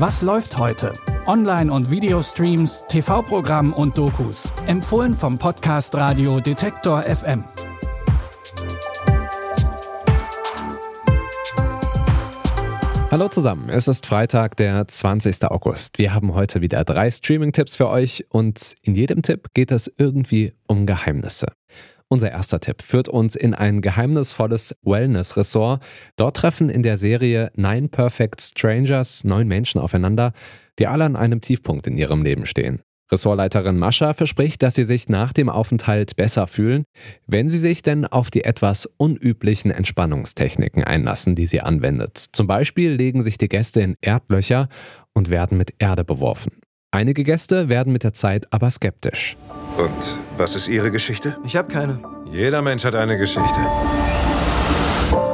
Was läuft heute? Online- und Videostreams, TV-Programm und Dokus. Empfohlen vom Podcast Radio Detektor FM. Hallo zusammen, es ist Freitag, der 20. August. Wir haben heute wieder drei Streaming-Tipps für euch und in jedem Tipp geht es irgendwie um Geheimnisse. Unser erster Tipp führt uns in ein geheimnisvolles Wellness-Ressort. Dort treffen in der Serie Nine Perfect Strangers neun Menschen aufeinander, die alle an einem Tiefpunkt in ihrem Leben stehen. Ressortleiterin Mascha verspricht, dass sie sich nach dem Aufenthalt besser fühlen, wenn sie sich denn auf die etwas unüblichen Entspannungstechniken einlassen, die sie anwendet. Zum Beispiel legen sich die Gäste in Erdlöcher und werden mit Erde beworfen. Einige Gäste werden mit der Zeit aber skeptisch. Und was ist Ihre Geschichte? Ich habe keine. Jeder Mensch hat eine Geschichte.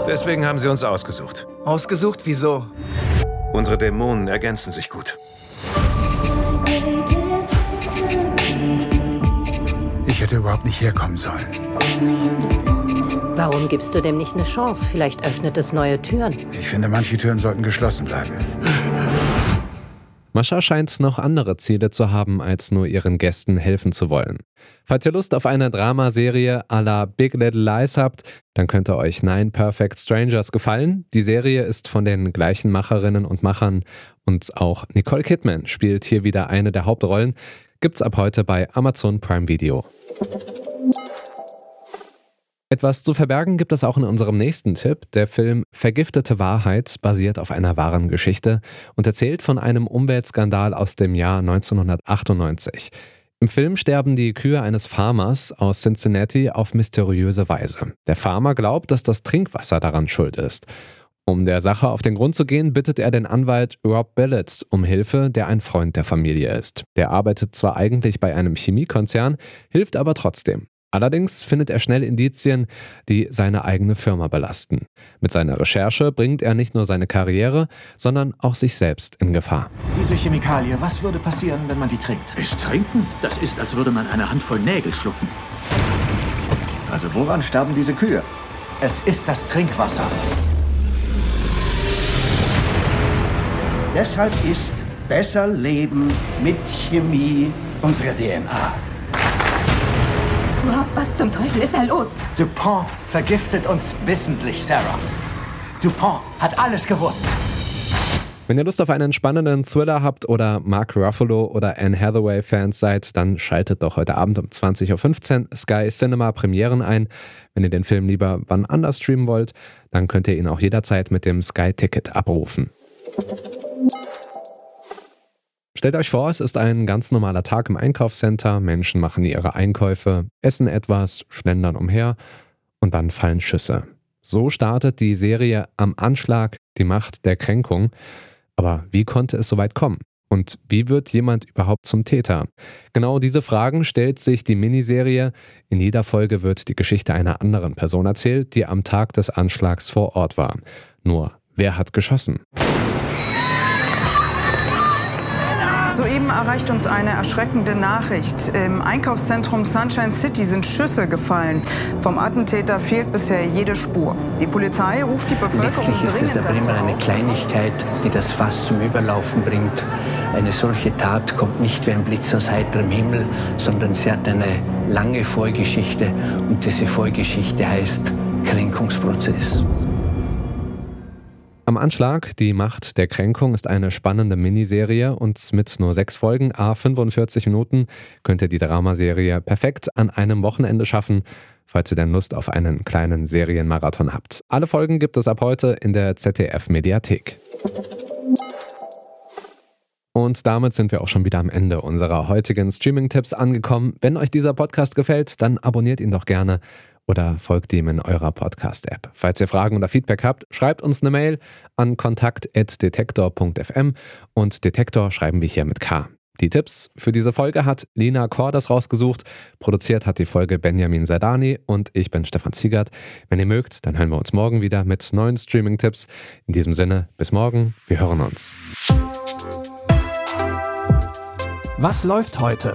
Deswegen haben Sie uns ausgesucht. Ausgesucht? Wieso? Unsere Dämonen ergänzen sich gut. Ich hätte überhaupt nicht herkommen sollen. Warum gibst du dem nicht eine Chance? Vielleicht öffnet es neue Türen. Ich finde, manche Türen sollten geschlossen bleiben. Mascha scheint noch andere Ziele zu haben, als nur ihren Gästen helfen zu wollen. Falls ihr Lust auf eine Dramaserie à la Big Little Lies habt, dann könnte euch Nine Perfect Strangers gefallen. Die Serie ist von den gleichen Macherinnen und Machern und auch Nicole Kidman spielt hier wieder eine der Hauptrollen. Gibt's ab heute bei Amazon Prime Video. Etwas zu verbergen gibt es auch in unserem nächsten Tipp. Der Film Vergiftete Wahrheit basiert auf einer wahren Geschichte und erzählt von einem Umweltskandal aus dem Jahr 1998. Im Film sterben die Kühe eines Farmers aus Cincinnati auf mysteriöse Weise. Der Farmer glaubt, dass das Trinkwasser daran schuld ist. Um der Sache auf den Grund zu gehen, bittet er den Anwalt Rob Billett um Hilfe, der ein Freund der Familie ist. Der arbeitet zwar eigentlich bei einem Chemiekonzern, hilft aber trotzdem. Allerdings findet er schnell Indizien, die seine eigene Firma belasten. Mit seiner Recherche bringt er nicht nur seine Karriere, sondern auch sich selbst in Gefahr. Diese Chemikalie, was würde passieren, wenn man die trinkt? Es trinken? Das ist, als würde man eine Handvoll Nägel schlucken. Also woran sterben diese Kühe? Es ist das Trinkwasser. Deshalb ist besser Leben mit Chemie unsere DNA. Rob, was zum Teufel ist da los? DuPont vergiftet uns wissentlich, Sarah. DuPont hat alles gewusst. Wenn ihr Lust auf einen spannenden Thriller habt oder Mark Ruffalo oder Anne Hathaway Fans seid, dann schaltet doch heute Abend um 20.15 Uhr Sky Cinema Premieren ein. Wenn ihr den Film lieber wann anders streamen wollt, dann könnt ihr ihn auch jederzeit mit dem Sky Ticket abrufen. Stellt euch vor, es ist ein ganz normaler Tag im Einkaufscenter, Menschen machen ihre Einkäufe, essen etwas, schlendern umher und dann fallen Schüsse. So startet die Serie Am Anschlag, die Macht der Kränkung. Aber wie konnte es so weit kommen? Und wie wird jemand überhaupt zum Täter? Genau diese Fragen stellt sich die Miniserie. In jeder Folge wird die Geschichte einer anderen Person erzählt, die am Tag des Anschlags vor Ort war. Nur, wer hat geschossen? Soeben erreicht uns eine erschreckende Nachricht. Im Einkaufszentrum Sunshine City sind Schüsse gefallen. Vom Attentäter fehlt bisher jede Spur. Die Polizei ruft die Bevölkerung Letztlich ist es aber immer eine Kleinigkeit, die das Fass zum Überlaufen bringt. Eine solche Tat kommt nicht wie ein Blitz aus heiterem Himmel, sondern sie hat eine lange Vorgeschichte und diese Vorgeschichte heißt Kränkungsprozess. Am Anschlag, die Macht der Kränkung, ist eine spannende Miniserie und mit nur sechs Folgen, a 45 Minuten, könnt ihr die Dramaserie perfekt an einem Wochenende schaffen, falls ihr denn Lust auf einen kleinen Serienmarathon habt. Alle Folgen gibt es ab heute in der ZDF-Mediathek. Und damit sind wir auch schon wieder am Ende unserer heutigen Streaming-Tipps angekommen. Wenn euch dieser Podcast gefällt, dann abonniert ihn doch gerne oder folgt ihm in eurer Podcast-App. Falls ihr Fragen oder Feedback habt, schreibt uns eine Mail an kontakt.detektor.fm und Detektor schreiben wir hier mit K. Die Tipps für diese Folge hat Lina Kordas rausgesucht. Produziert hat die Folge Benjamin Sadani und ich bin Stefan Ziegert. Wenn ihr mögt, dann hören wir uns morgen wieder mit neuen Streaming-Tipps. In diesem Sinne, bis morgen. Wir hören uns. Was läuft heute?